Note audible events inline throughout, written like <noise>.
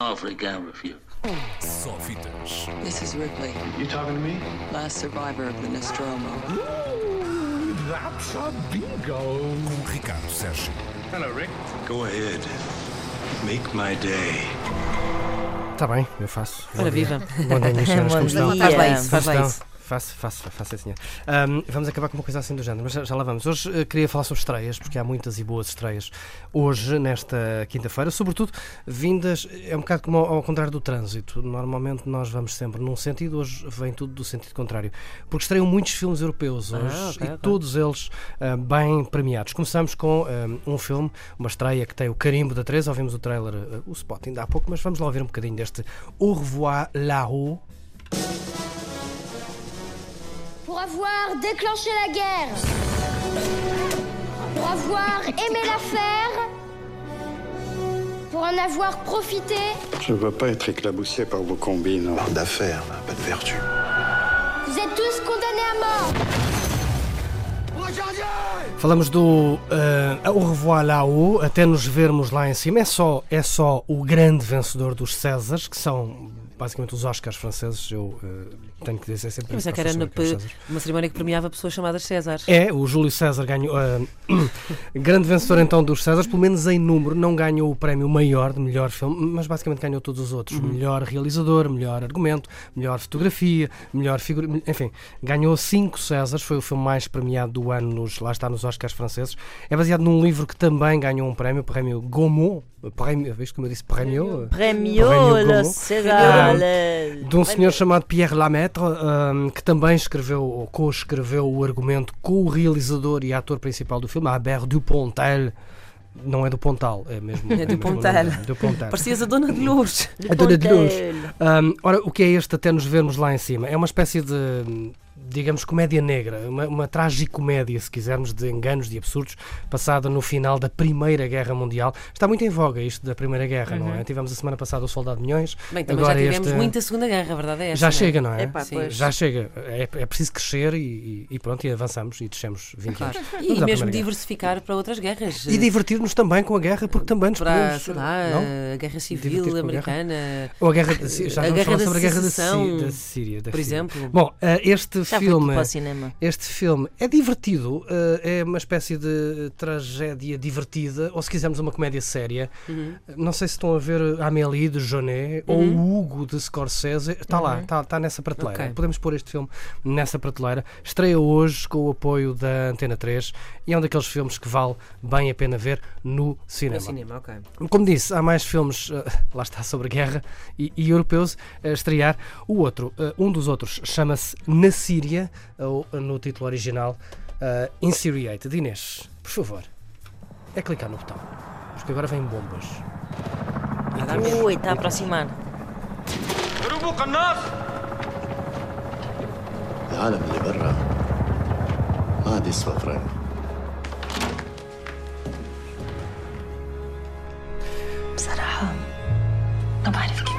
Awfully gamble for you. Só fitas. This is Ripley, You talking to me? last survivor of the Nostromo. That's a bingo. Com Ricardo Sérgio. Hello, Rick. Go ahead. Make my day. Está bem, eu faço. Ora, viva. Bom dia, <laughs> senhoras, como estão? Faz lá isso, faz lá isso. Faço, faço, faço, sim, senhor. Ahm, vamos acabar com uma coisa assim do género, mas já, já lá vamos. Hoje eh, queria falar sobre estreias, porque há muitas e boas estreias hoje, nesta quinta-feira, sobretudo vindas, é um bocado como ao, ao contrário do trânsito. Normalmente nós vamos sempre num sentido, hoje vem tudo do sentido contrário. Porque estreiam muitos filmes europeus hoje Ah, ok, e ok. todos eles ah, bem premiados. Começamos com ah, um filme, uma estreia que tem o carimbo da 3, ouvimos o trailer, ah, o spot ainda há pouco, mas vamos lá ouvir um bocadinho deste Au revoir là-haut. Pour avoir déclenché la guerre. Pour avoir aimé la faire. Pour en avoir profité. Je ne veux pas être éclaboussé par vos combines. Parle d'affaires, pas de vertu. Vous êtes tous condamnés à mort. Falamos do eh, Au revoir là-haut, até nos vermos lá em cima. É só, é só o grande vencedor dos Césares, que são basicamente os Oscars franceses. Eu eh, tenho que dizer sempre Mas é que não era na- uma cerimónia que premiava pessoas chamadas César. É, o Júlio César ganhou. eh, <coughs> grande vencedor então dos Césares, pelo menos em número, não ganhou o prémio maior de melhor filme, mas basicamente ganhou todos os outros: melhor realizador, melhor argumento, melhor fotografia, melhor figura. Enfim, ganhou cinco Césares, foi o filme mais premiado do ano, nos, lá está nos Oscars franceses. É baseado num livro que também ganhou um prémio, o prémio Gaumont. Prémio, viste como eu disse? Prémio? Premio Gaumont. Los De um senhor chamado Pierre Lamaitre, hum, que também escreveu, ou co-escreveu o argumento com o realizador e ator principal do filme, Albert Dupontel. Não é do Pontal, é mesmo. <laughs> É mesmo o Dupontel. nome, Dupontel. Parecias a Dona de Lourdes. A Dona de Luz. Hum, ora, o que é este até nos vermos lá em cima? É uma espécie de, hum, digamos, comédia negra, uma, uma tragicomédia, se quisermos, de enganos, de absurdos, passada no final da Primeira Guerra Mundial. Está muito em voga isto da Primeira Guerra, não é? Tivemos a semana passada o Soldado de Milhões. Bem, também agora já tivemos este- muita Segunda Guerra, a verdade é essa. Já não é? chega, não é? Epá. Já chega. É, é preciso crescer e, e- e pronto, e avançamos e descemos 20 Claro. anos. E à mesmo Primeira Guerra. diversificar para outras guerras. E divertir-nos também com a guerra, porque também nos para, podemos. sei lá, não? a Guerra Civil com a guerra. Americana, Ou a guerra. Já a vamos guerra sobre a guerra da, Síria. por exemplo. Bom, eh, este Filme. Este filme é divertido, eh, é uma espécie de tragédia divertida, ou se quisermos uma comédia séria. Uhum. Não sei se estão a ver Amélie de Jonet ou o Hugo de Scorsese. Está lá, está, está nessa prateleira. Ok. Podemos pôr este filme nessa prateleira. Estreia hoje com o apoio da Antena 3 e é um daqueles filmes que vale bem a pena ver no cinema. No cinema, ok. Como disse, há mais filmes, eh, <laughs> lá está, sobre guerra e, e europeus a estrear. O outro, eh, um dos outros, chama-se Na Síria, ou no título original, eh, Insiriated. Inês, por favor, é clicar no botão, porque agora vêm bombas. Ui, está a aproximar. العالم اللي برا ما عاد يسوى فرنك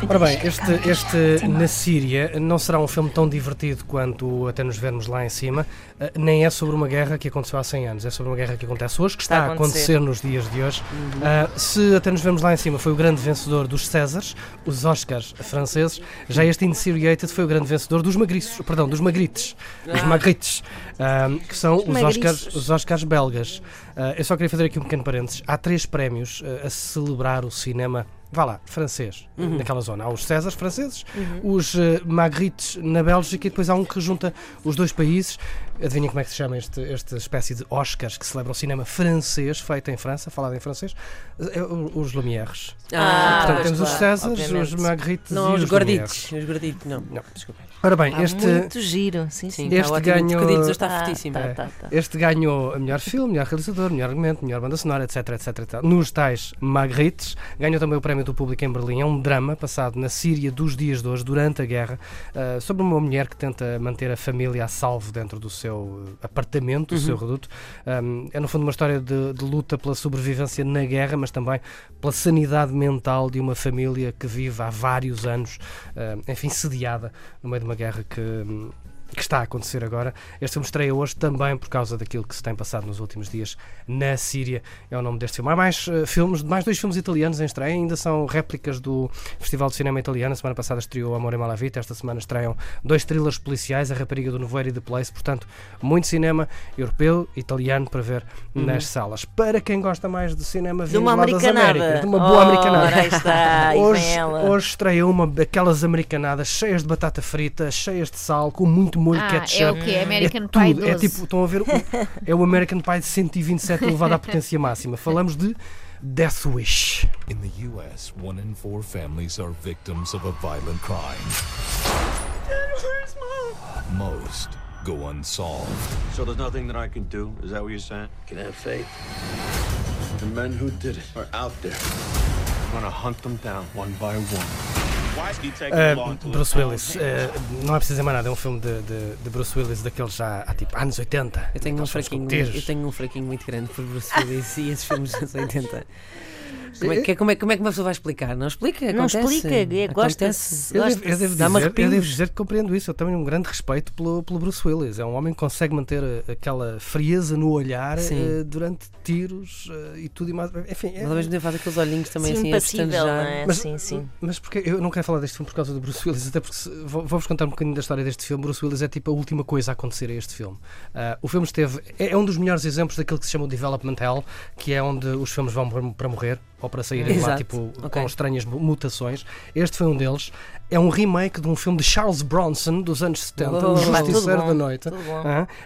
Ora bem, este, este Na Síria não será um filme tão divertido quanto até nos vermos lá em cima, ah, nem é sobre uma guerra que aconteceu há 100 anos, é sobre uma guerra que acontece hoje, que está, está a acontecer. acontecer. nos dias de hoje. Uhum. Uh, se até nos vermos lá em cima foi o grande vencedor dos Césares, os Oscars franceses, já este Insiriated foi o grande vencedor dos Magriços, perdão, dos Magrites, os ah. Magrites, uh, que são os, os Oscars, os Oscars belgas. Uh, eu só queria fazer aqui um pequeno parênteses. Há três prémios a celebrar o cinema vá lá, francês, naquela zona. Há os Césares franceses, os uh, Magrites na Bélgica e depois há um que junta os dois países. Adivinhem como é que se chama este, esta espécie de Oscars que celebra o cinema francês, feito em França, falado em francês? É o- os Lumieres. Ah, Portanto, temos os claro, Césares, obviamente. os Magrites Não, e os os gorditos. Os gorditos, não. Não. Desculpa. Ora bem, Está este... muito giro, sim, sim. Este está ótimo. ganhou- hoje está Ah, fortíssimo. tá, tá, tá. Este ganhou a melhor filme, melhor realizador, melhor argumento, melhor banda sonora, etc, etc, etc. Nos tais Magrites, ganhou também o prémio do público em Berlim. É um drama passado na Síria dos dias de hoje, durante a guerra, ah, sobre uma mulher que tenta manter a família a salvo dentro do seu eh, apartamento, do seu reduto. Um, é, no fundo, uma história de, de luta pela sobrevivência na guerra, mas também pela sanidade mental de uma família que vive há vários anos, ah, enfim, sediada no meio de uma guerra que. Que está a acontecer agora. Este filme estreia hoje também por causa daquilo que se tem passado nos últimos dias na Síria. É o nome deste filme. Há mais eh, filmes, mais dois filmes italianos em estreia, ainda são réplicas do Festival de Cinema Italiano. A semana passada estreou Amor e Malavita, esta semana estreiam dois thrillers policiais, A Rapariga do Nevoeiro e The Place. Portanto, muito cinema europeu, italiano para ver nas salas. Para quem gosta mais de cinema De uma lá das. Américas, de uma boa Ora, americanada. está, hoje, hoje estreia uma daquelas americanadas cheias de batata frita, cheias de sal, com muito molho Ah, ketchup. é o quê? American é Pie tudo. É 12. tipo, estão a ver, o- é o American Pie de 127 <laughs> elevado à potência máxima. Falamos de Death Wish. In the U.S., one in four families are victims of a violent crime. Most go unsolved. So there's nothing that I can do? Is that what you're saying? Can have faith. The men who did it are out there. I'm gonna hunt them down one by one. Uh, Bruce Willis, uh, não é preciso dizer mais nada, é um filme de, de, de Bruce Willis daqueles já há tipo anos 80. Eu tenho, um fraquinho, eu tenho um fraquinho muito grande por Bruce Willis e esses filmes dos anos 80. Como é, que, como, é, como é que uma pessoa vai explicar? Não explica? Não Acontece. explica, é, gosta-se. Eu devo, eu, devo dizer, eu devo dizer que compreendo isso. Eu tenho um grande respeito pelo, pelo Bruce Willis. É um homem que consegue manter eh, aquela frieza no olhar eh, durante tiros eh, e tudo e mais. Enfim, é, Mas ao mesmo tempo faz aqueles olhinhos também Sim, assim impassível, não a é? Mas- sim, sim. Mas porque eu não quero falar deste filme por causa do Bruce Willis, até porque vou-vos contar um bocadinho da história deste filme. Bruce Willis é tipo a última coisa a acontecer a este filme. Ah, o filme esteve. É, é um dos melhores exemplos daquilo que se chama o Development Hell, que é onde os filmes vão para morrer ou para saírem lá Exato, tipo, ok. com estranhas mu- mutações. Este foi um deles. É um remake de um filme de Charles Bronson dos anos 70, Oh, O Justiceiro da Noite.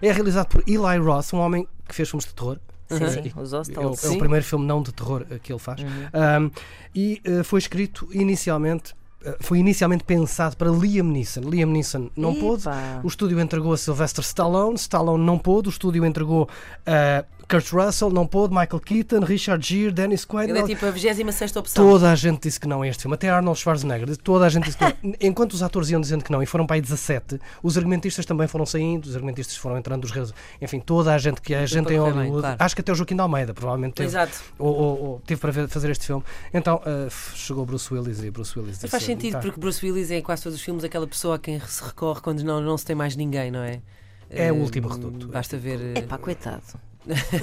é realizado por Eli Roth, um homem que fez filmes de terror. Sim, sim, os é o, Hostels. é o primeiro filme não de terror eh, que ele faz. Um, e eh, foi escrito inicialmente. eh, Foi inicialmente pensado para Liam Neeson. Liam Neeson não pôde. O estúdio entregou a Sylvester Stallone. Stallone não pôde. O estúdio entregou a Kurt Russell. Não pôde. Michael Keaton, Richard Gere, Dennis Quaid. Ele é tipo a 26 opção. Toda a gente disse que não a este filme, até Arnold Schwarzenegger, toda a gente disse que não. <laughs> Enquanto os atores iam dizendo que não, e foram para aí 17, os argumentistas também foram saindo, os argumentistas foram entrando, os reis, enfim, toda a gente que é gente em correr bem, Hollywood, claro. acho que até o Joaquim de Almeida provavelmente teve, Exato. ou, ou- ou teve para ver- fazer este filme. Então uh, chegou Bruce Willis e Bruce Willis Mas disse, faz sentido, "Tá." porque Bruce Willis é em quase todos os filmes aquela pessoa a quem se recorre quando não, não se tem mais ninguém, não é? É o Eh, último reduto. Basta ver. eh, Epá, coitado.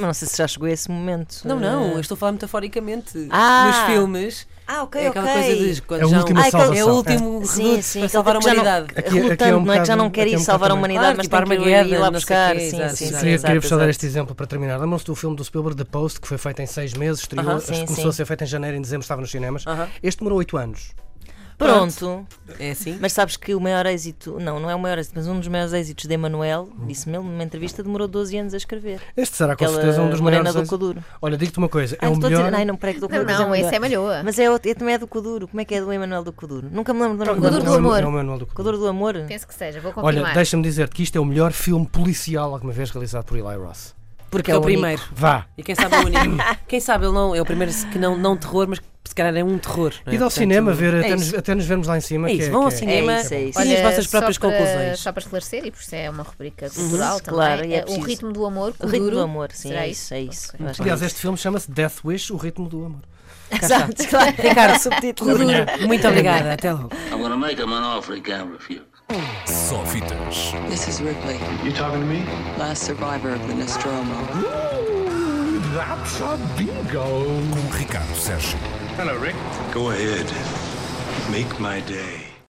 Não sei se já chegou a esse momento. Não, não, Eh, eu estou a falar metaforicamente. Ah! Nos filmes, Ah, ok, é aquela ok. coisa de quando É a já última um- salvação. É o último Sim, reduto sim, para salvar a tipo já não- humanidade. Aqui- aqui é um relutante, não é que já não quer é ir um salvar a humanidade, Claro, mas tipo tem que ir lá buscar. Sim, sim, exato. sim, Queria, só dar este exemplo para terminar. Lembram-se do filme do Spielberg, The Post, que foi feito em seis meses, estreou. Sim, começou sim. a ser feito em janeiro, em dezembro, estava nos cinemas. Este demorou oito anos. Pronto. É assim? Mas sabes que o maior êxito, não, não é o maior êxito, mas um dos maiores êxitos de Emanuel, disse-me ele numa entrevista, demorou 12 anos a escrever. Este será com Aquela certeza um dos maiores. do êxitos. Coduro. Olha, digo-te uma coisa, é Ah, o estou a melhor. dizer, ai, não, peraí, que do Não, Coduro não, é esse é melhor. Malhoa. Mas é, outro- é também é do Coduro. Como é que é do Emanuel do Coduro? Nunca me lembro do nome Coduro do do Amor. É o do Coduro. Coduro do Amor? Penso que seja, vou Olha, deixa-me dizer-te que isto é o melhor filme policial alguma vez realizado por Eli Roth. Porque é o único. primeiro. Vá. E quem sabe é o único. <laughs> quem sabe ele não é o primeiro que não, não terror, mas se calhar é um terror. não é? E dá ao Portanto, cinema ver, até, é nos, isso. até nos vermos lá em cima. É que isso, vão ao que cinema É isso, é isso. e as vossas próprias só para, conclusões. Só para esclarecer, e por isso é uma rubrica cultural também. claro, é o ritmo do amor, O ritmo do amor, sim, será é isso, é isso. Aliás, é este filme chama-se Death Wish, o ritmo do amor. Exato, claro. Ricardo, subtítulo. muito obrigada. Até logo. I'm gonna make him an offer he can't refuse. Só fitas. This is Ripley, You talking to me? last survivor of the Nostromo. Ooh, that's a bingo. Com Ricardo Sérgio. Hello, Rick. Go ahead. Make my day.